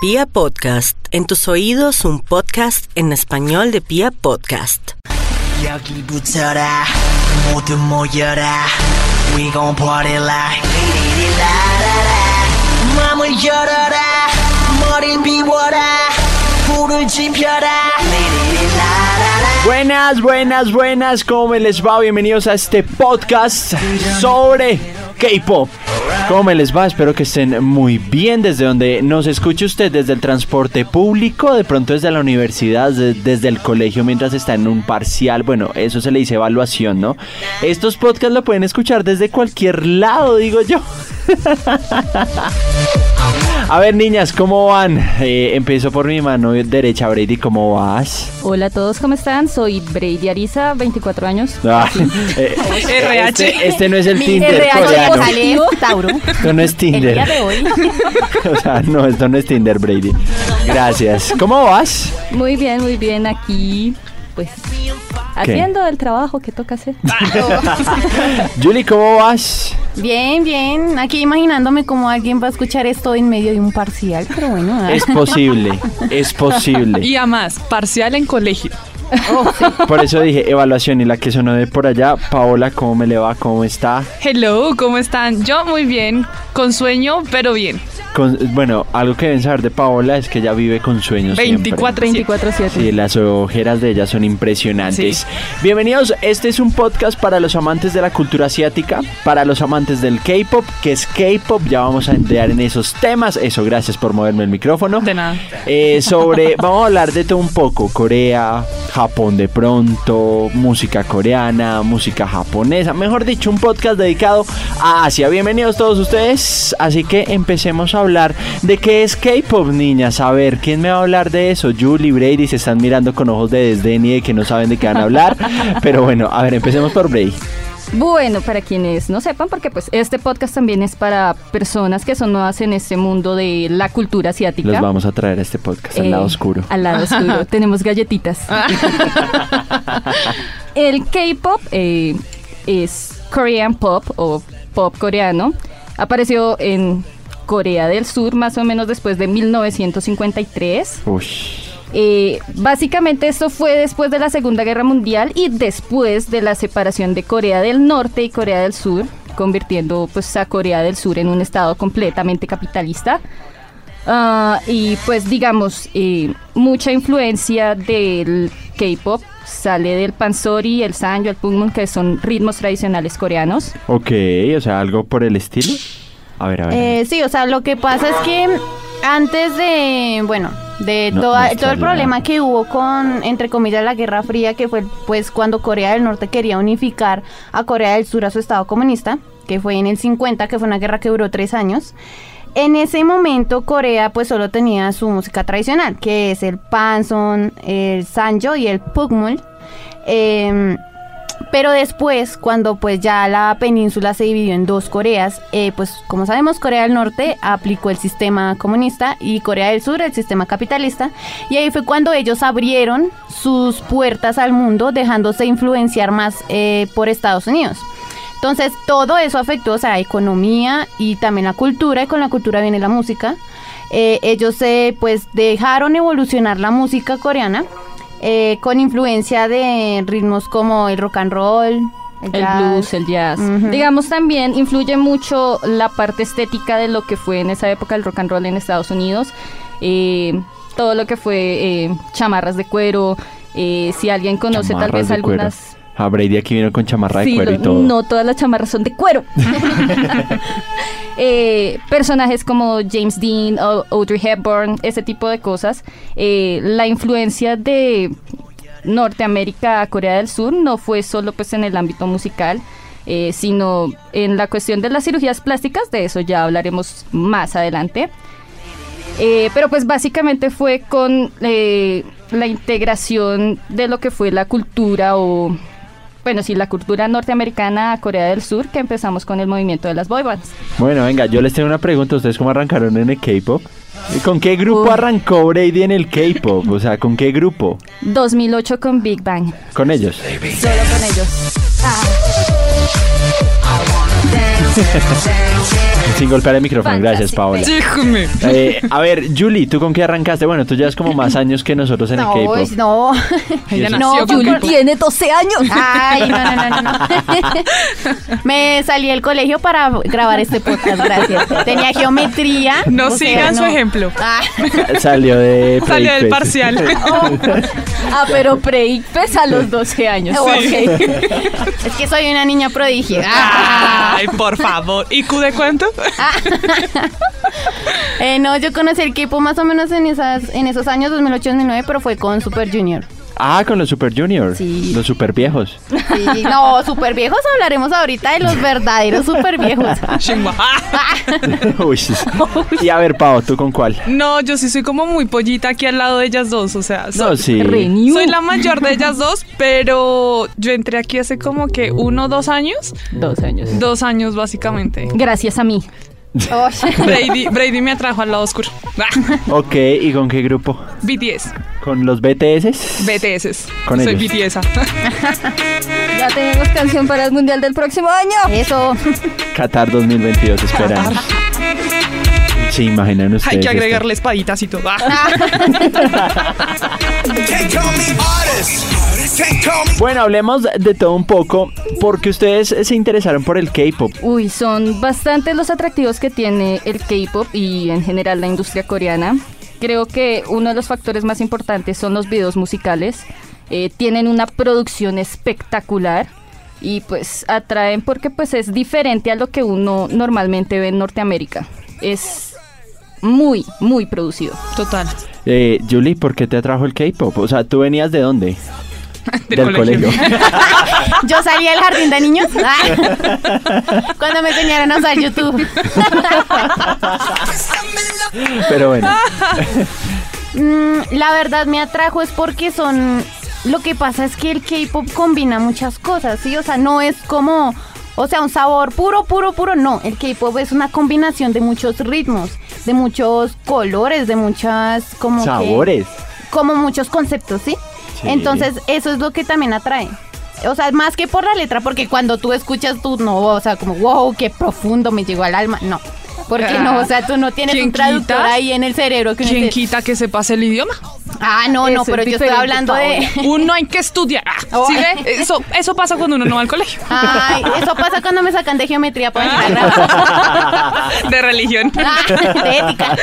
Pia Podcast, en tus oídos un podcast en español de Pia Podcast. Buenas, buenas, buenas, ¿cómo les va? Bienvenidos a este podcast sobre K-Pop. ¿Cómo les va? Espero que estén muy bien desde donde nos escuche usted, desde el transporte público, de pronto desde la universidad, de- desde el colegio mientras está en un parcial. Bueno, eso se le dice evaluación, ¿no? Estos podcasts lo pueden escuchar desde cualquier lado, digo yo. A ver, niñas, ¿cómo van? Eh, empiezo por mi mano derecha, Brady, ¿cómo vas? Hola a todos, ¿cómo están? Soy Brady Ariza, 24 años. Ah, eh, RH. Este, este no es el Mi Tinder RH coreano. positivo. Tauro. Esto no es Tinder. El día de hoy. o sea, no, esto no es Tinder, Brady. Gracias. ¿Cómo vas? Muy bien, muy bien, aquí pues haciendo el trabajo que toca hacer. Julie, ¿cómo vas? Bien, bien. Aquí imaginándome cómo alguien va a escuchar esto en medio de un parcial, pero bueno. ah. Es posible, es posible. Y a más, parcial en colegio. Por eso dije evaluación y la que sonó de por allá. Paola, ¿cómo me le va? ¿Cómo está? Hello, ¿cómo están? Yo muy bien, con sueño, pero bien. Con- bueno, algo que deben saber de Paola es que ella vive con sueños. siempre. 24 24-7. Sí, las ojeras de ella son impresionantes. Bienvenidos, este es un podcast para los amantes de la cultura asiática, para los amantes del K-pop, que es K-pop, ya vamos a entrar en esos temas. Eso, gracias por moverme el micrófono. De nada. Eh, sobre, vamos a hablar de todo un poco, Corea, Japón de pronto, música coreana, música japonesa, mejor dicho, un podcast dedicado a Asia. Bienvenidos todos ustedes, así que empecemos a hablar de qué es K-Pop, niñas. A ver, ¿quién me va a hablar de eso? Julie, Brady se están mirando con ojos de desdén y de que no saben de qué van a hablar, pero bueno, a ver, empecemos por Brady. Bueno, para quienes no sepan, porque pues este podcast también es para personas que son nuevas en este mundo de la cultura asiática. Los vamos a traer a este podcast al Eh, lado oscuro. Al lado oscuro. Tenemos galletitas. el K-pop eh, es Korean pop o pop coreano. Apareció en Corea del Sur más o menos después de 1953. Uy. Eh, básicamente esto fue después de la Segunda Guerra Mundial y después de la separación de Corea del Norte y Corea del Sur, convirtiendo pues a Corea del Sur en un estado completamente capitalista. Ah, y pues digamos, eh, mucha influencia del K-pop sale del pansori, el sanjo, el pungmun, que son ritmos tradicionales coreanos. Ok, o sea, algo por el estilo. A ver, a ver. Eh, sí, o sea, lo que pasa es que antes de, bueno, de No, toda- no todo el problema que hubo con, entre comillas, la Guerra Fría, que fue pues cuando Corea del Norte quería unificar a Corea del Sur a su estado comunista, que fue en el 50, que fue una guerra que duró tres años. En ese momento Corea pues solo tenía su música tradicional, que es el panson, el sanjo y el pugmul. Em, pero después, cuando pues ya la península se dividió en dos Coreas, eh, pues como sabemos, Corea del Norte aplicó el sistema comunista y Corea del Sur el sistema capitalista. Y ahí fue cuando ellos abrieron sus puertas al mundo, dejándose influenciar más eh, por Estados Unidos. Entonces todo eso afectó, o sea, la economía y también la cultura, y con la cultura viene la música. Eh, ellos eh, pues dejaron evolucionar la música coreana eh, con influencia de ritmos como el rock and roll, el, El blues, el jazz. Digamos también influye mucho la parte estética de lo que fue en esa época el rock and roll en Estados Unidos. Eh, todo lo que fue eh, chamarras de cuero. eh, si alguien conoce tal vez algunas... Ah, Brady aquí vino con chamarra de cuero y todo. no todas las chamarras son de cuero. Eh, personajes como James Dean o Audrey Hepburn, ese tipo de cosas. Eh, la influencia de Norteamérica a Corea del Sur no fue solo pues en el ámbito musical, eh, sino en la cuestión de las cirugías plásticas, de eso ya hablaremos más adelante. Eh, pero pues básicamente fue con eh, la integración de lo que fue la cultura o, bueno, sí, la cultura norteamericana a Corea del Sur que empezamos con el movimiento de las boy bands. Bueno, venga, yo les tengo una pregunta. ¿Ustedes cómo arrancaron en el K-pop? ¿Y ¿Con qué grupo Uy. arrancó Brady en el K-pop? O sea, ¿con qué grupo? 2008 con Big Bang. Con ellos. Solo con ellos. Sin golpear el micrófono, gracias Paola. Déjame. Eh, a ver, Julie, ¿tú con qué arrancaste? Bueno, tú llevas como más años que nosotros en No, el K-pop. pues, no. Eso? No, Julie. Tiene 12 años. Ay, no, no, no, no. Me salí del colegio para grabar este podcast, gracias. Tenía geometría. No sea, sigan su no. ejemplo. Ah, Salió de Salió del parcial. Ah, pero pre-ICFES a los 12 años. Sí. Es que soy una niña prodigio. Ah. Ay, por favor. ¿Y Q de cuánto? Eh, no, yo conocí el K-pop más o menos en, esas, en esos años, 2008-2009, pero fue con Super Junior. Ah, con los Super Junior. Sí. Los super viejos. Sí, no, super viejos hablaremos ahorita de los verdaderos super viejos. Uy, sí. Y a ver, Pau, ¿tú con cuál? No, yo sí soy como muy pollita aquí al lado de ellas dos. O sea, No, soy, sí. Renew. soy la mayor de ellas dos, pero yo entré aquí hace como que uno o dos años. Dos años. Dos años, básicamente. Gracias a mí. Oh, Brady, Brady me atrajo al lado oscuro. Ah, Ok, ¿y con qué grupo? BTS. ¿Con los BTS? BTS. Con Soy ellos. BTS. Ya tenemos canción para el Mundial del próximo año. Eso. Qatar 2022, esperan. Sí, imaginan ustedes. Hay que esto. agregarle espaditas y todo. Bueno, hablemos de todo un poco, porque ustedes se interesaron por el K-pop. Uy, son bastantes los atractivos que tiene el K-pop y en general la industria coreana. Creo que uno de los factores más importantes son los videos musicales. Eh, tienen una producción espectacular y pues atraen porque pues es diferente a lo que uno normalmente ve en Norteamérica. Es muy, muy producido. Total. Eh, Julie, ¿por qué te atrajo el K-pop? O sea, ¿tú venías de dónde? Del colegio. Yo salí del jardín de niños ah, cuando me enseñaron a usar YouTube. Pero bueno, Mm, la verdad me atrajo es porque son... Lo que pasa es que el K-pop combina muchas cosas, ¿sí? O sea, no es como... O sea, un sabor puro, puro, puro, no. El K-pop es una combinación de muchos ritmos, de muchos colores, de muchas... como que- sabores. como muchos conceptos, ¿sí? Sí. Entonces, eso es lo que también atrae. O sea, más que por la letra, porque cuando tú escuchas tú no, o sea, como, wow, qué profundo me llegó al alma. No. Porque no, o sea, tú no tienes ¿Quién un traductor quita? ahí en el cerebro que ¿Quién quita que se pase el idioma? Ah, no, no, Eso pero es yo estoy diferente, hablando de. Uno hay que estudiar. Ah, Oh. ¿Sí ve? Eso, eso pasa cuando uno no va al colegio. Ay, eso pasa cuando me sacan de geometría para entrar a grabar. De religión. Ah, de ética.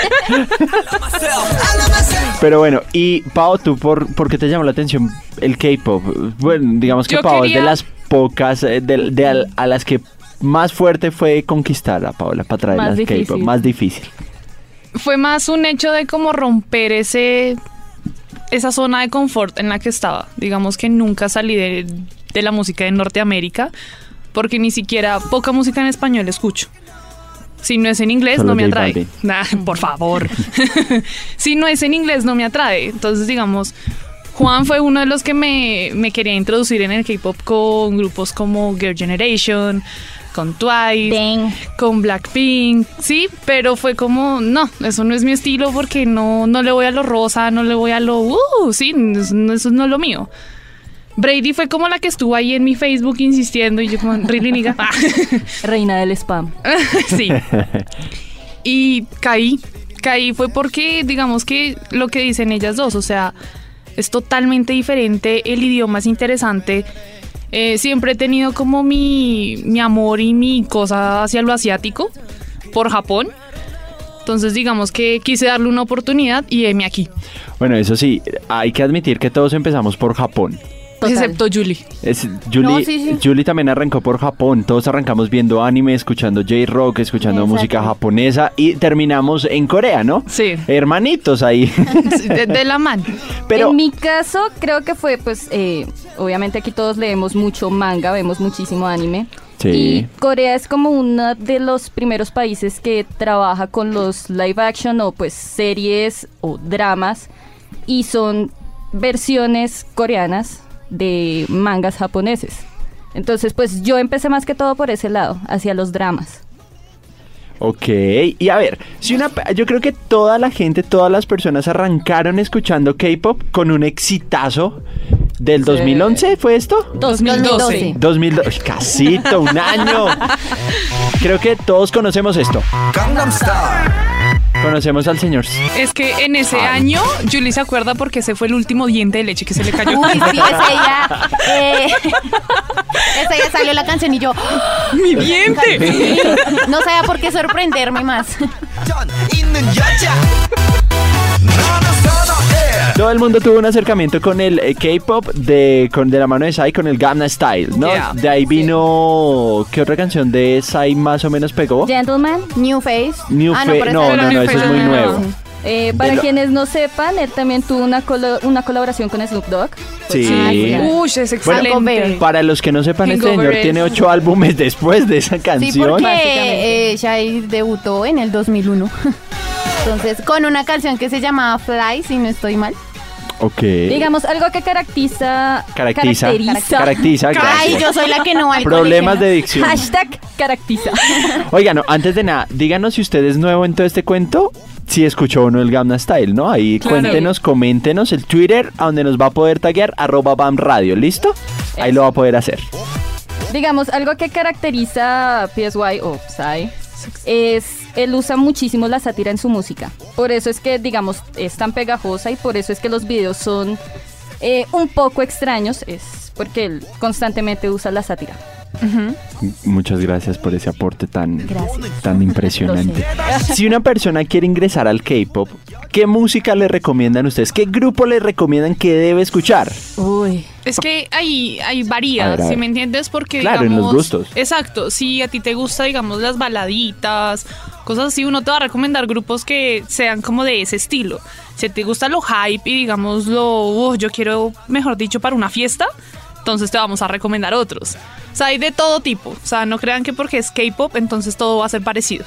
Pero bueno, y Pau, ¿tú por, por qué te llamó la atención el K-pop? Bueno, digamos que Yo Pau es de las pocas, eh, de, de al- a las que más fuerte fue conquistar a Paola para traer Más al K-pop. difícil. Más difícil. Fue más un hecho de como romper ese esa zona de confort en la que estaba. Digamos que nunca salí de, de la música de Norteamérica porque ni siquiera poca música en español escucho. Si no es en inglés, Solo no me atrae. Nah, por favor. si no es en inglés, no me atrae. Entonces, digamos, Juan fue uno de los que me, me quería introducir en el K-pop con grupos como Girl Generation, con Twice, Dang. con Blackpink, sí, pero fue como, no, eso no es mi estilo porque no, no le voy a lo rosa, no le voy a lo, uh, sí, eso no eso no es lo mío. Brady fue como la que estuvo ahí en mi Facebook insistiendo y yo como, really nigga?" Reina del spam. sí. Y caí, caí fue porque digamos que lo que dicen ellas dos, o sea, es totalmente diferente, el idioma es interesante. Eh, siempre he tenido como mi, mi amor y mi cosa hacia lo asiático por Japón. Entonces digamos que quise darle una oportunidad y heme aquí. Bueno, eso sí, hay que admitir que todos empezamos por Japón. Total. Excepto Julie. Es, Julie, No, sí, sí. Julie también arrancó por Japón. Todos arrancamos viendo anime, escuchando J-Rock, escuchando Exacto. música japonesa y terminamos en Corea, ¿no? Sí. Hermanitos ahí. De, de la mano. Pero en mi caso, creo que fue, pues, eh, obviamente aquí todos leemos mucho manga, vemos muchísimo anime. Sí. Y Corea es como uno de los primeros países que trabaja con los live action o pues series o dramas y son versiones coreanas de mangas japoneses. Entonces, pues yo empecé más que todo por ese lado, hacia los dramas. Ok, y a ver, si una, yo creo que toda la gente, todas las personas arrancaron escuchando K-pop con un exitazo ¿Del 2011 fue esto? 2012. 2012. Uy, Casito, un año. Creo que todos conocemos esto. Gangnam Style. Conocemos al señor. Es que en ese Ay. año Julie se acuerda porque ese fue el último diente de leche que se le cayó. Uy, sí, ese día. Eh, ese día salió la canción y yo. ¡Mi diente! sí, no sabía por qué sorprenderme más. Todo el mundo tuvo un acercamiento con el eh, K-pop de, con, de la mano de Psy con el Gamma Style, ¿no? Yeah. De ahí vino. ¿Qué otra canción de Psy más o menos pegó? Gentleman. New Face. New Ah, Fa- pero no, no, no, eso es Face, muy nuevo. Eh, para lo- quienes no sepan, él también tuvo una, colo- una colaboración con Snoop Dogg. Sí. Ah, sí. Uy, es excelente. Hangover. Para los que no sepan, este señor es- tiene ocho álbumes después de esa Sí, canción. porque Básicamente. eh, Shai debutó en el 2001. Entonces, con una canción que se llamaba Fly, si no estoy mal. Ok. Digamos, algo que caracteriza... Caracteriza. Caracteriza. Caracteriza. Ay, yo soy la que no va al Problemas de dicción. Hashtag caracteriza. Oigan, no, antes de nada, díganos si usted es nuevo en todo este cuento, si escuchó o no el Gamma Style, ¿no? Ahí Claro. cuéntenos, coméntenos el Twitter, a donde nos va a poder taguear, arroba BAM Radio, ¿listo? Ahí lo va a poder hacer. Digamos, algo que caracteriza PSY o Psy es él usa muchísimo la sátira en su música. Por eso es que, digamos, es tan pegajosa y por eso es que los videos son eh, un poco extraños, es porque él constantemente usa la sátira. Muchas gracias por ese aporte tan, Gracias. tan impresionante. Si una persona quiere ingresar al K-pop, ¿qué música le recomiendan ustedes? ¿Qué grupo le recomiendan que debe escuchar? Uy. Es que ahí, ahí varía, A ver, a si me entiendes, porque Claro, en los gustos. Exacto, si a ti te gusta, digamos, las baladitas, cosas así, uno te va a recomendar grupos que sean como de ese estilo. Si te gusta lo hype y digamos lo, "Oh, yo quiero, mejor dicho, para una fiesta, entonces te vamos a recomendar otros. O sea, hay de todo tipo. O sea, no crean que porque es K-pop, entonces todo va a ser parecido.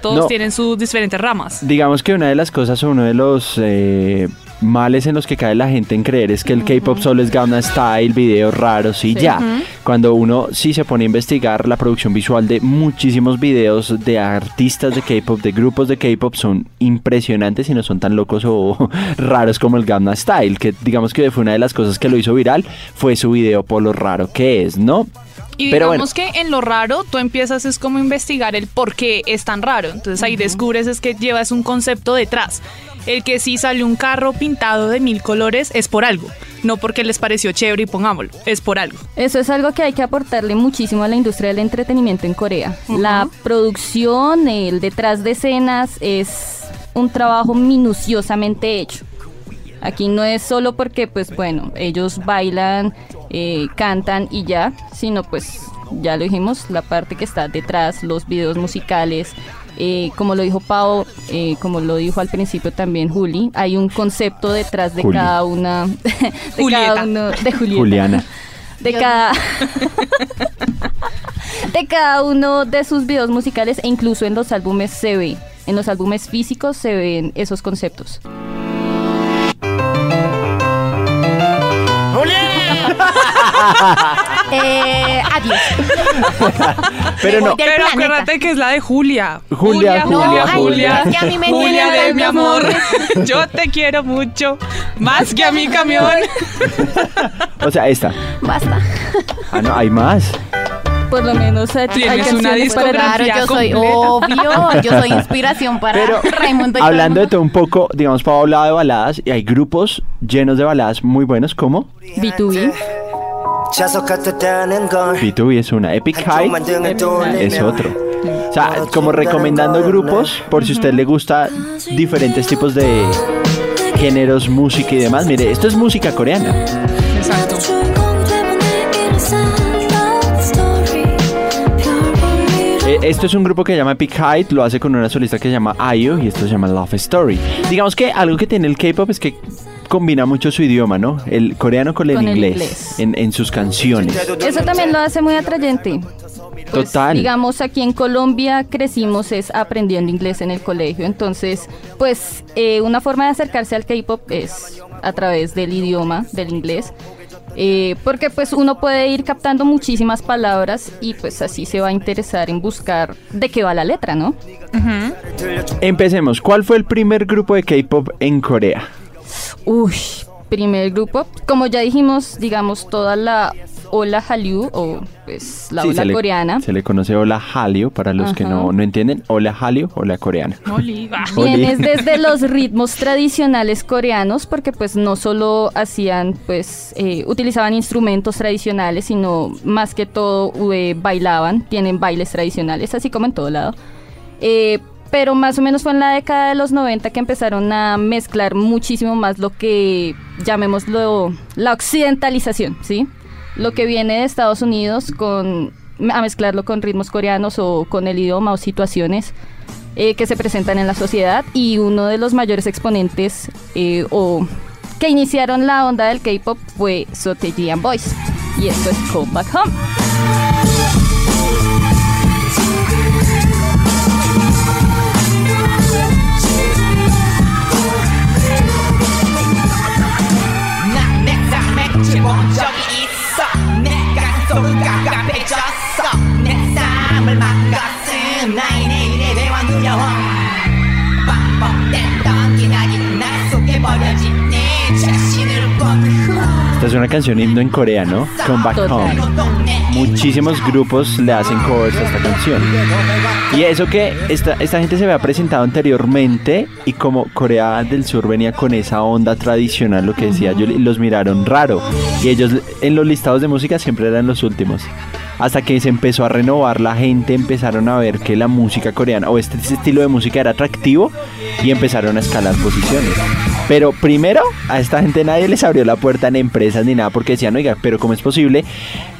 Todos No. tienen sus diferentes ramas. Digamos que una de las cosas o uno de los eh, males en los que cae la gente en creer es que el K-pop solo es Gamma Style, videos raros y ya. Cuando uno sí se pone a investigar la producción visual de muchísimos videos de artistas de K-pop, de grupos de K-pop, son impresionantes y no son tan locos o raros como el Gamma Style, que digamos que fue una de las cosas que lo hizo viral, fue su video por lo raro que es, ¿no? Y Pero bueno. que en lo raro tú empiezas es como investigar el por qué es tan raro. Entonces ahí descubres es que llevas un concepto detrás. El que sí sale un carro pintado de mil colores es por algo. No porque les pareció chévere y pongámoslo. Es por algo. Eso es algo que hay que aportarle muchísimo a la industria del entretenimiento en Corea. La producción, el detrás de escenas es un trabajo minuciosamente hecho. Aquí no es solo porque, pues bueno, ellos bailan, eh, cantan y ya, sino pues, ya lo dijimos, la parte que está detrás, los videos musicales, eh, como lo dijo Pau, eh, como lo dijo al principio también Juli, hay un concepto detrás de Juli. cada una, de Julieta. cada uno, de Julieta Juliana. de cada de cada uno de sus videos musicales e incluso en los álbumes se ve en los álbumes físicos se ven esos conceptos Eh, adiós. Pero no. Pero acuérdate que es la de Julia. Julia, Julia, Julia. Julia, de mi amor. Yo te quiero mucho. Más que a mi camión. o sea, esta. Basta. Ah, no, hay más por lo menos eh, hay tienes una discografía yo soy obvio yo soy inspiración para Pero, Raimundo hablando de todo un poco digamos Pablo hablaba de baladas y hay grupos llenos de baladas muy buenos como B2B B2B es una, Epic High es otro. O sea, como recomendando grupos, por si a usted le gusta diferentes tipos de géneros, música y demás. Mire, esto es música coreana. Exacto. Eh, esto es un grupo que se llama Epic Height, lo hace con una solista que se llama Ayo y esto se llama Love Story. Digamos que algo que tiene el K-pop es que combina mucho su idioma, ¿no? El coreano con el Con el inglés, inglés. En, en sus canciones. eso también lo hace muy atrayente Pues, Total. Digamos, aquí en Colombia crecimos es aprendiendo inglés en el colegio, entonces, pues eh, una forma de acercarse al K-pop es a través del idioma, del inglés, eh, porque pues uno puede ir captando muchísimas palabras y pues así se va a interesar en buscar de qué va la letra, ¿no? Empecemos. ¿Cuál fue el primer grupo de K-pop en Corea? Uy, primer grupo. Como ya dijimos, digamos, toda la ola Hallyu o pues la Sí, ola se le- coreana Se le conoce Ola Hallyu para los que no, no entienden. Ola Hallyu, Ola coreana. Oli, ah. Viene desde los ritmos tradicionales coreanos, porque pues no solo hacían, pues, eh, utilizaban instrumentos tradicionales, sino más que todo eh, bailaban, tienen bailes tradicionales, así como en todo lado. Eh, pero más o menos fue en la década de los 90 que empezaron a mezclar muchísimo más lo que llamémoslo la occidentalización, ¿sí? Lo que viene de Estados Unidos con a mezclarlo con ritmos coreanos o con el idioma o situaciones eh, que se presentan en la sociedad y uno de los mayores exponentes eh, o que iniciaron la onda del K-pop fue Sotaji and Boys y esto es Come Back Home. 지본 적이 있어. 내 가슴속은 깝깝해졌어. 내 삶을 막았음. 나의 내일에 대한 두려움 Esta es una canción himno en Corea, ¿no? Come Back Home. Muchísimos grupos le hacen covers a esta canción. Y eso que esta, esta gente se había presentado anteriormente y como Corea del Sur venía con esa onda tradicional, lo que decía yo, los miraron raro. Y ellos en los listados de música siempre eran los últimos. Hasta que se empezó a renovar la gente, empezaron a ver que la música coreana o este estilo de música era atractivo y empezaron a escalar posiciones. Pero primero, a esta gente nadie les abrió la puerta en empresas ni nada porque decían, oiga, pero ¿cómo es posible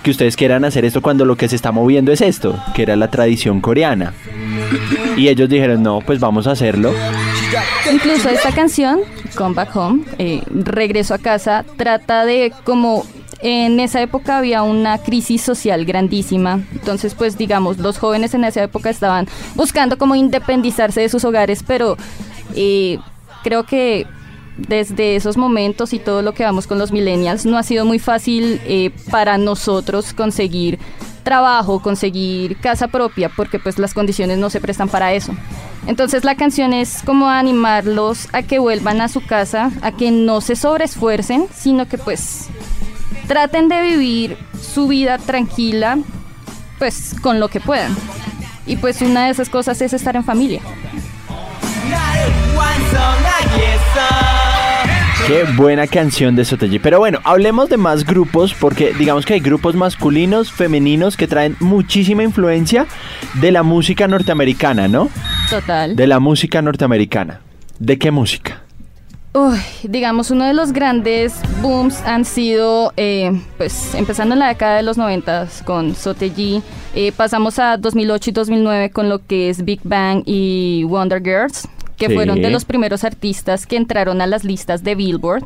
que ustedes quieran hacer esto cuando lo que se está moviendo es esto, que era la tradición coreana? Y ellos dijeron, no, pues vamos a hacerlo. Incluso esta canción, Come Back Home, eh, Regreso a casa, trata de como en esa época había una crisis social grandísima. Entonces, pues digamos, los jóvenes en esa época estaban buscando como independizarse de sus hogares, pero eh, creo que desde esos momentos y todo lo que vamos con los millennials, no ha sido muy fácil eh, para nosotros conseguir trabajo, conseguir casa propia, porque pues las condiciones no se prestan para eso. Entonces la canción es como animarlos a que vuelvan a su casa, a que no se sobreesfuercen, sino que pues traten de vivir su vida tranquila, pues con lo que puedan. Y pues una de esas cosas es estar en familia. Qué buena canción de Soteji. Pero bueno, hablemos de más grupos porque digamos que hay grupos masculinos, femeninos que traen muchísima influencia de la música norteamericana, ¿no? Total. De la música norteamericana. ¿De qué música? Uy, digamos, uno de los grandes booms han sido, eh, pues, empezando en la década de los 90 con Soteji, eh, pasamos a 2008 y 2009 con lo que es Big Bang y Wonder Girls, que Sí. fueron de los primeros artistas que entraron a las listas de Billboard.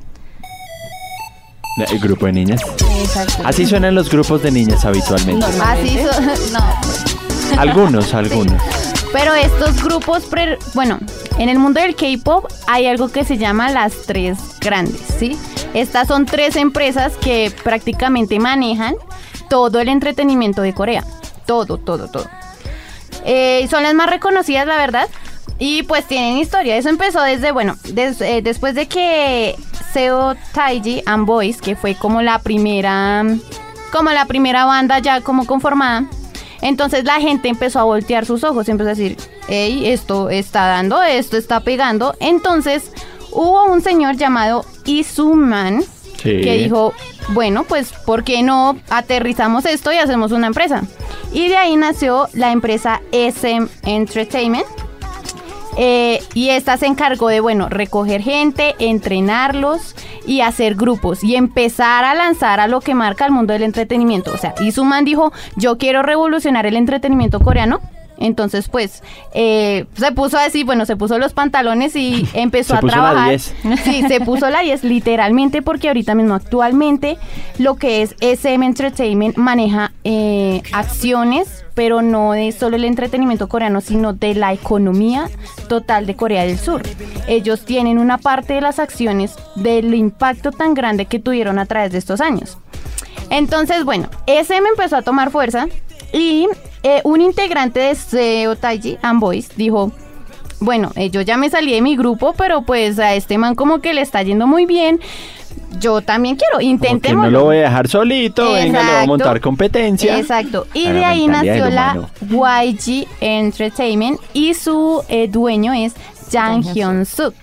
El grupo de niñas. Exacto. Así suenan los grupos de niñas habitualmente. Así so- no. Algunos, algunos. Pero estos grupos, bueno, en el mundo del K-pop hay algo que se llama las tres grandes, ¿sí? Estas son tres empresas que prácticamente manejan todo el entretenimiento de Corea. Todo, todo, todo. Eh, son las más reconocidas, la verdad. Y pues tienen historia. Eso empezó desde, bueno, eh, después de que Seo Taiji and Boys, que fue como la primera, como la primera banda ya como conformada. Entonces la gente empezó a voltear sus ojos, empezó a decir, hey, esto está dando, esto está pegando. Entonces hubo un señor llamado Isuman Sí. que dijo, bueno, pues, ¿por qué no aterrizamos esto y hacemos una empresa? Y de ahí nació la empresa SM Entertainment. Eh, y esta se encargó de, bueno, recoger gente, entrenarlos y hacer grupos y empezar a lanzar a lo que marca el mundo del entretenimiento. O sea, Isuman dijo, yo quiero revolucionar el entretenimiento coreano. Entonces, pues, eh, se puso así, bueno, se puso los pantalones y empezó Se a puso la trabajar. 10. Sí, se puso la 10 literalmente porque ahorita mismo actualmente lo que es SM Entertainment maneja eh, acciones, pero no de solo el entretenimiento coreano, sino de la economía total de Corea del Sur. Ellos tienen una parte de las acciones del impacto tan grande que tuvieron a través de estos años. Entonces, bueno, SM empezó a tomar fuerza y eh, un integrante de Seo Taiji and Boys dijo, bueno, eh, yo ya me salí de mi grupo, pero pues a este man como que le está yendo muy bien. yo también quiero, intentemos. no lo voy a dejar solito, venga, le voy a montar competencia. Exacto. Y de ahí nació la. YG Entertainment y su eh, dueño es Jang Hyun Suk.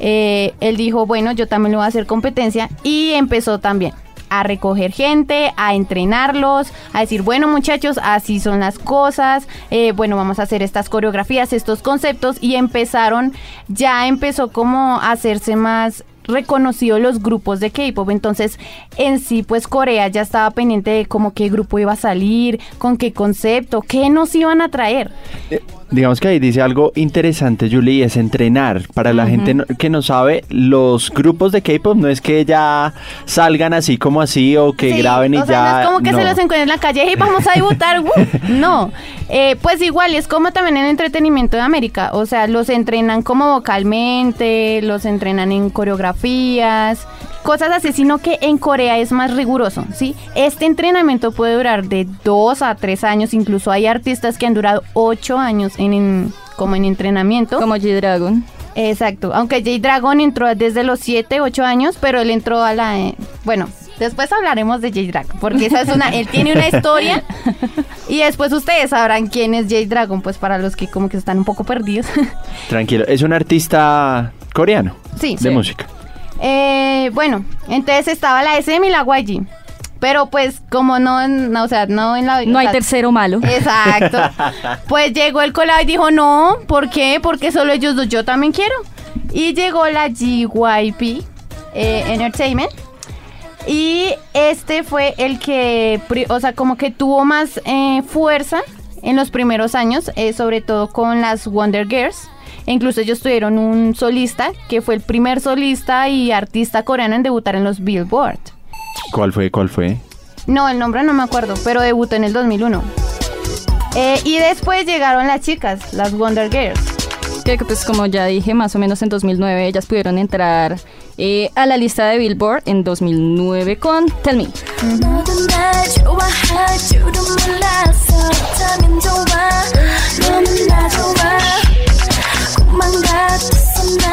Eh, él dijo, bueno, yo también le voy a hacer competencia y empezó también a recoger gente, a entrenarlos, a decir, bueno muchachos, así son las cosas, eh, bueno, vamos a hacer estas coreografías, estos conceptos y empezaron, ya empezó como a hacerse más reconocido los grupos de K-pop. Entonces, en sí, pues Corea ya estaba pendiente de como qué grupo iba a salir, con qué concepto, qué nos iban a traer. Eh, Digamos que ahí dice algo interesante, Julie, y es entrenar. Para la gente no- que no sabe, los grupos de K-pop no es que ya salgan así como así o que Sí, graben y o sea, ya. no es como que no. se los encuentren en la calle y vamos a debutar. ¡uh! no, Eh, pues igual es como también en entretenimiento de América. O sea, los entrenan como vocalmente, los entrenan en coreografías, cosas así, sino que en Corea es más riguroso, ¿sí? Este entrenamiento puede durar de dos a tres años, incluso hay artistas que han durado ocho años en, en- como en entrenamiento. Como G-Dragon. Exacto, aunque J Dragon entró desde los 7, 8 años, pero él entró a la... eh, bueno, después hablaremos de J Dragon, porque esa es una... él tiene una historia y después ustedes sabrán quién es J Dragon, pues para los que como que están un poco perdidos. Tranquilo, es un artista coreano sí. de sí. música. Eh, bueno, entonces estaba la SM y la YG, pero pues como no, no o sea, no en la... No hay tercero malo. Exacto. Pues llegó el colado y dijo, no, ¿por qué? Porque solo ellos dos, yo también quiero. Y llegó la GYP eh, Entertainment. Y este fue el que, o sea, como que tuvo más eh, fuerza en los primeros años, eh, sobre todo con las Wonder Girls. E incluso ellos tuvieron un solista, que fue el primer solista y artista coreano en debutar en los Billboard. ¿Cuál fue? ¿Cuál fue? No, el nombre no me acuerdo, pero debutó en el 2001. Eh, y después llegaron las chicas, las Wonder Girls. Que pues como ya dije, más o menos en 2009 ellas pudieron entrar eh, a la lista de Billboard en 2009 con Tell Me.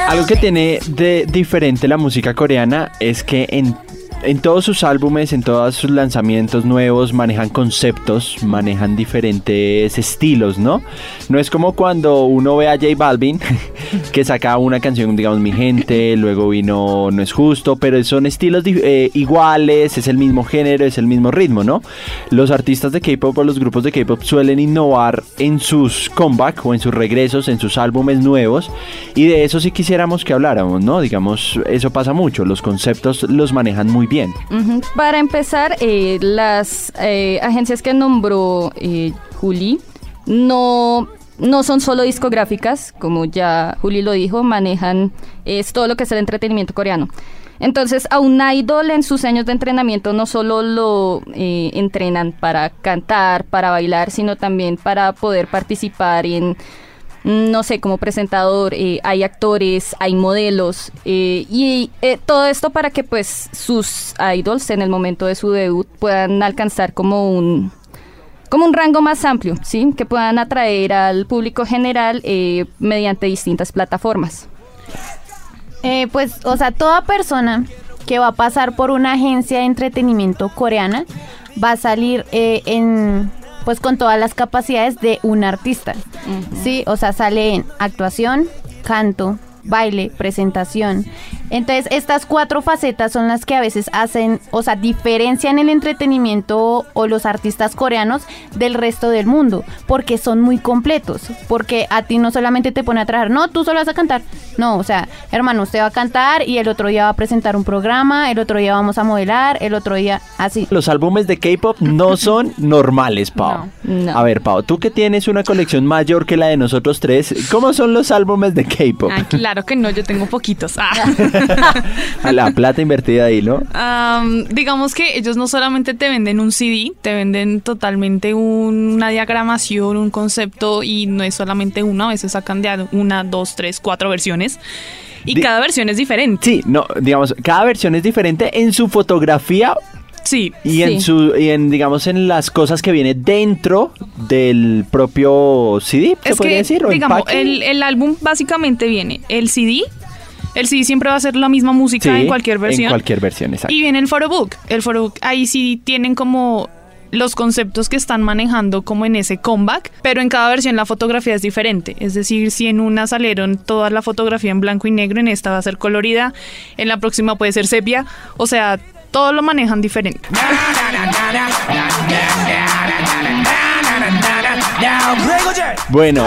Algo que tiene de diferente la música coreana es que en, en todos sus álbumes, en todos sus lanzamientos nuevos, manejan conceptos, manejan diferentes estilos, ¿no? No es como cuando uno ve a J Balvin, que saca una canción, digamos, Mi Gente, luego vino No es Justo, pero son estilos eh, iguales, es el mismo género, es el mismo ritmo, ¿no? Los artistas de K-pop o los grupos de K-pop suelen innovar en sus comeback o en sus regresos, en sus álbumes nuevos, y de eso sí quisiéramos que habláramos, ¿no? Digamos, eso pasa mucho, los conceptos los manejan muy bien. Para empezar, eh, las eh, agencias que nombró eh, Juli no, no son solo discográficas, como ya Juli lo dijo, manejan es todo lo que es el entretenimiento coreano. Entonces, a un idol en sus años de entrenamiento no solo lo eh, entrenan para cantar, para bailar, sino también para poder participar en no sé, como presentador, eh, hay actores, hay modelos, eh, y eh, todo esto para que pues sus idols en el momento de su debut puedan alcanzar como un como un rango más amplio, ¿sí? Que puedan atraer al público general eh, mediante distintas plataformas. Pues, o sea, toda persona que va a pasar por una agencia de entretenimiento coreana va a salir en pues con todas las capacidades de un artista. Sí, o sea, sale en actuación, canto, baile, presentación. Entonces, estas cuatro facetas son las que a veces hacen, o sea, diferencian el entretenimiento o los artistas coreanos del resto del mundo, porque son muy completos, porque a ti no solamente te pone a trabajar, no, tú solo vas a cantar, no, o sea, hermano, usted va a cantar y el otro día va a presentar un programa, el otro día vamos a modelar, el otro día así. Los álbumes de K-pop no son normales, Pau. No, no. A ver, Pau, tú que tienes una colección mayor que la de nosotros tres, ¿cómo son los álbumes de K-pop? Ah, claro que no, yo tengo poquitos. Ah. A la plata invertida ahí, ¿no? Am, digamos que ellos no solamente te venden un CD, te venden totalmente un- una diagramación, un concepto y no es solamente una, a veces sacan de una, dos, tres, cuatro versiones y Di- cada versión es diferente. Sí, no, digamos, cada versión es diferente en su fotografía Sí, y en su y en digamos en las cosas que viene dentro del propio CD, se es podría que, decir, o digamos, el, el álbum básicamente viene el CD, El CD siempre va a ser la misma música Sí, en cualquier versión. En cualquier versión, exacto. Y viene el photobook. El photobook, ahí sí tienen como los conceptos que están manejando como en ese comeback, pero en cada versión la fotografía es diferente. Es decir, si en una salieron toda la fotografía en blanco y negro, en esta va a ser colorida, en la próxima puede ser sepia, o sea, todo lo manejan diferente. Bueno,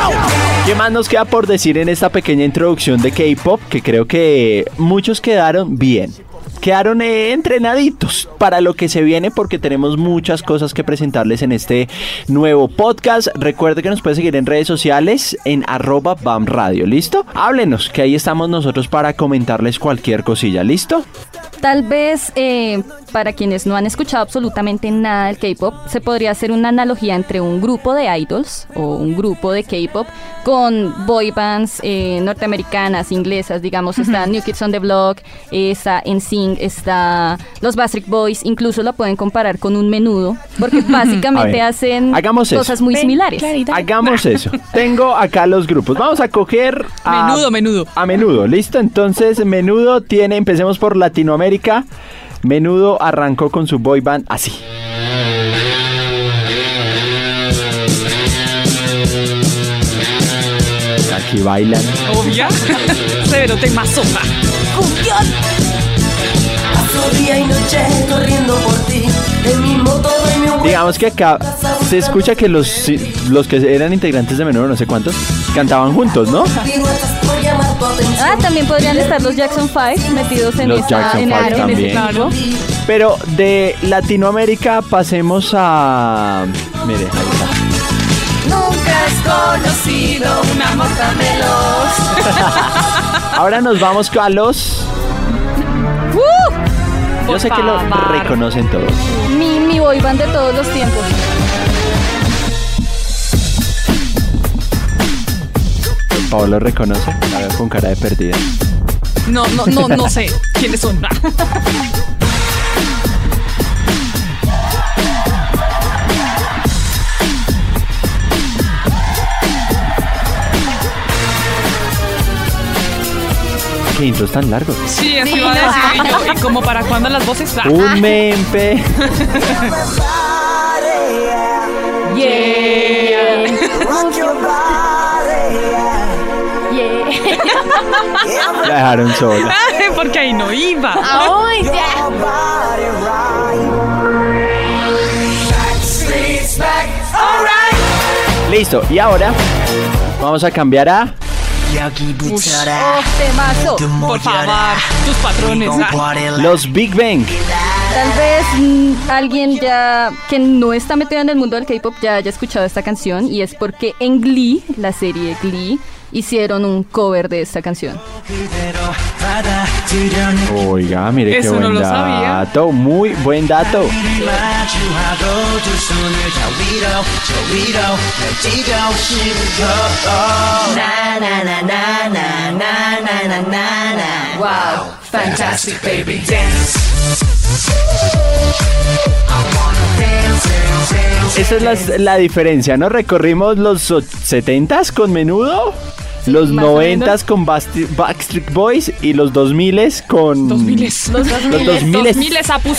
¿qué más nos queda por decir en esta pequeña introducción de K-pop? Que creo que muchos quedaron bien. Quedaron eh, entrenaditos para lo que se viene porque tenemos muchas cosas que presentarles en este nuevo podcast. Recuerde que nos puede seguir en redes sociales en arroba BAM Radio, ¿listo? Háblenos, que ahí estamos nosotros para comentarles cualquier cosilla, ¿listo? Tal vez eh, para quienes no han escuchado absolutamente nada del K-pop, se podría hacer una analogía entre un grupo de idols o un grupo de K-pop con boy bands eh, norteamericanas, inglesas, digamos, está New Kids on the Block, está NSYNC, está los Backstreet Boys, incluso lo pueden comparar con un menudo, porque básicamente hacen hagamos eso. cosas muy similares. Hagamos eso. Tengo acá los grupos. Vamos a coger a Menudo, menudo. A menudo, listo. Entonces, menudo tiene, empecemos por Latinoamérica. Menudo arrancó con su boy band así. Aquí bailan. Obvia. Severo temazo. Paso día y noche corriendo por ti. En mi moto doy mi vuelta. Digamos que acá se escucha que los, los que eran integrantes de menudo, no sé cuántos, cantaban juntos, ¿no? Ah, también podrían estar los Jackson 5 metidos en, Los esa, Jackson en, Five en ese también. Pero de Latinoamérica pasemos a. Mire, ahí está. Nunca has conocido una mortadelos. Ahora nos vamos a los. Yo Por sé que lo reconocen todos. Mi, mi boy band de todos los tiempos. Pablo lo reconoce. La veo con cara de perdida. No, no, no, no sé quiénes son. Qué intros tan largos. Sí, así va a decir yo. ¿Y como para cuándo las voces? Un mempe. Yeah. Yeah. La dejaron sola. Porque ahí no iba. ¡Ay, ya! Listo. Y ahora vamos a cambiar a. ¡Oh, temazo! Por favor, tus patrones. Los Big Bang. Tal vez mm, alguien ya que no está metido en el mundo del K-pop ya haya escuchado esta canción y es porque en Glee, la serie Glee, hicieron un cover de esta canción. Oiga, mire qué Eso buen no lo sabía. dato. Muy buen dato. ¡Wow! Fantastic baby dance. Esa es la, la diferencia, ¿no? Recorrimos los 70s con menudo, los más o 90s con Basti- Backstreet Boys y los 2000s con. Dos miles. Los 2000s. Dos miles apus.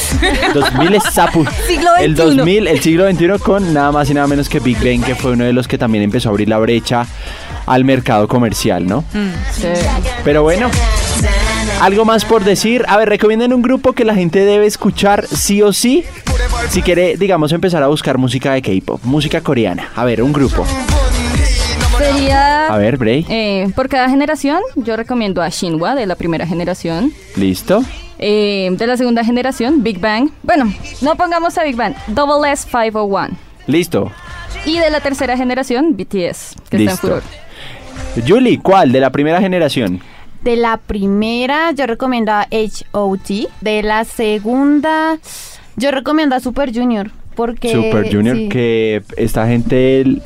2000 Zapu. Siglo El XXI. 2000, el siglo XXI con nada más y nada menos que Big Bang, que fue uno de los que también empezó a abrir la brecha al mercado comercial, ¿no? Sí. Pero bueno, algo más por decir. A ver, recomienden un grupo que la gente debe escuchar sí o sí. Si quiere, digamos, empezar a buscar música de K-pop, música coreana. A ver, un grupo. Sería A ver, Bray. eh, por cada generación, yo recomiendo a Shinhwa de la primera generación. ¿Listo? Eh, de la segunda generación, Big Bang. Bueno, no pongamos a Big Bang, Double S 501. Listo. Y de la tercera generación, BTS, que está en Listo. furor. Julie, ¿cuál? De la primera generación. De la primera, yo recomiendo a H.O.T. De la segunda, yo recomiendo a Super Junior. Porque, Super Junior, sí. que esta gente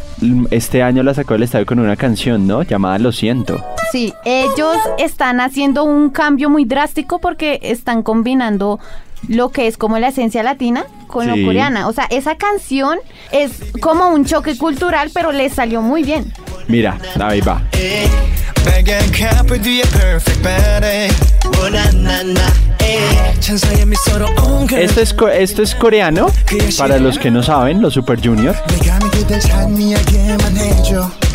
este año la sacó del estadio con una canción, ¿no? Llamada Lo siento. Sí, ellos están haciendo un cambio muy drástico porque están combinando lo que es como la esencia latina con lo coreana. O sea, esa canción es como un choque cultural, pero le salió muy bien. Mira, ahí va. Esto es, esto es coreano, para los que no saben, los Super Junior.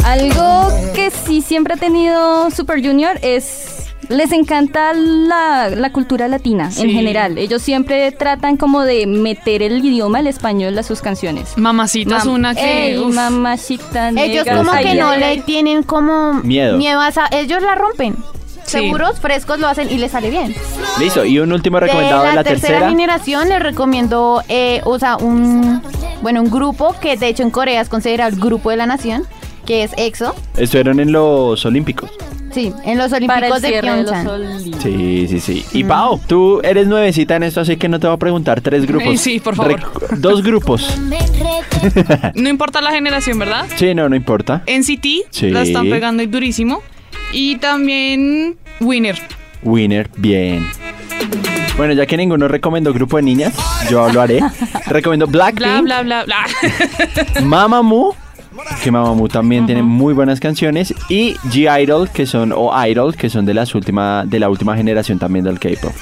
Algo que sí siempre ha tenido Super Junior es les encanta la, la cultura latina en general. Ellos siempre tratan como de meter el idioma, el español a sus canciones. Mamacita es una que. Ey, mamacita Ellos como Ay, que no le tienen como Miedo. a esa- ellos la rompen. Sí. Seguros, frescos lo hacen y les sale bien. Listo, y un último recomendado de de la, la tercera, tercera. generación les recomiendo, eh, o sea, un bueno, un grupo que de hecho en Corea es considerado el grupo de la nación, que es EXO. Estuvieron en los Olímpicos. Sí, en los Olímpicos de cierre de los Pyeongchang. Sí, sí, sí. Y Pau, tú eres nuevecita en esto, así que no te voy a preguntar tres grupos. Ay, sí, por favor. Dos grupos. No importa la generación, ¿verdad? Sí, no, no importa. NCT Sí. la están pegando y durísimo. Y también Winner. Winner, bien. Bueno, ya que ninguno recomendó grupo de niñas, yo lo haré. Recomiendo Bla, Blackpink, bla, bla, bla. Mamamoo, que Mamamoo también tiene muy buenas canciones, y G-Idol, que son, o Idol, que son de, las última, de la última generación también del K-pop.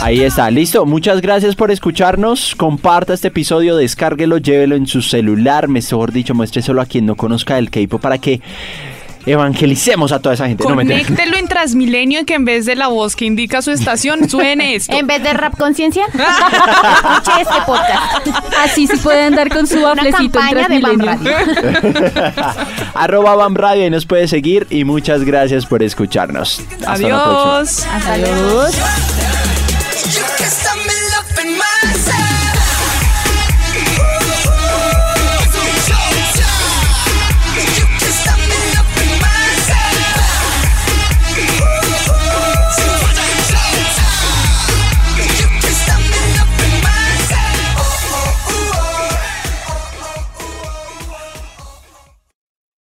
Ahí está, listo. Muchas gracias por escucharnos. Comparta este episodio, descárguelo, llévelo en su celular, mejor dicho, muéstreselo a quien no conozca el K-pop para que evangelicemos a toda esa gente. No. Conéctelo en Transmilenio y que en vez de la voz que indica su estación suene esto. En vez de rap conciencia, escuche este podcast. Así se puede andar con su baflecito en campaña de Bam Transmilenio. Radio. Arroba Bam Radio y nos puede seguir y muchas gracias por escucharnos. Hasta la próxima. Adiós. Hasta luego. You're just a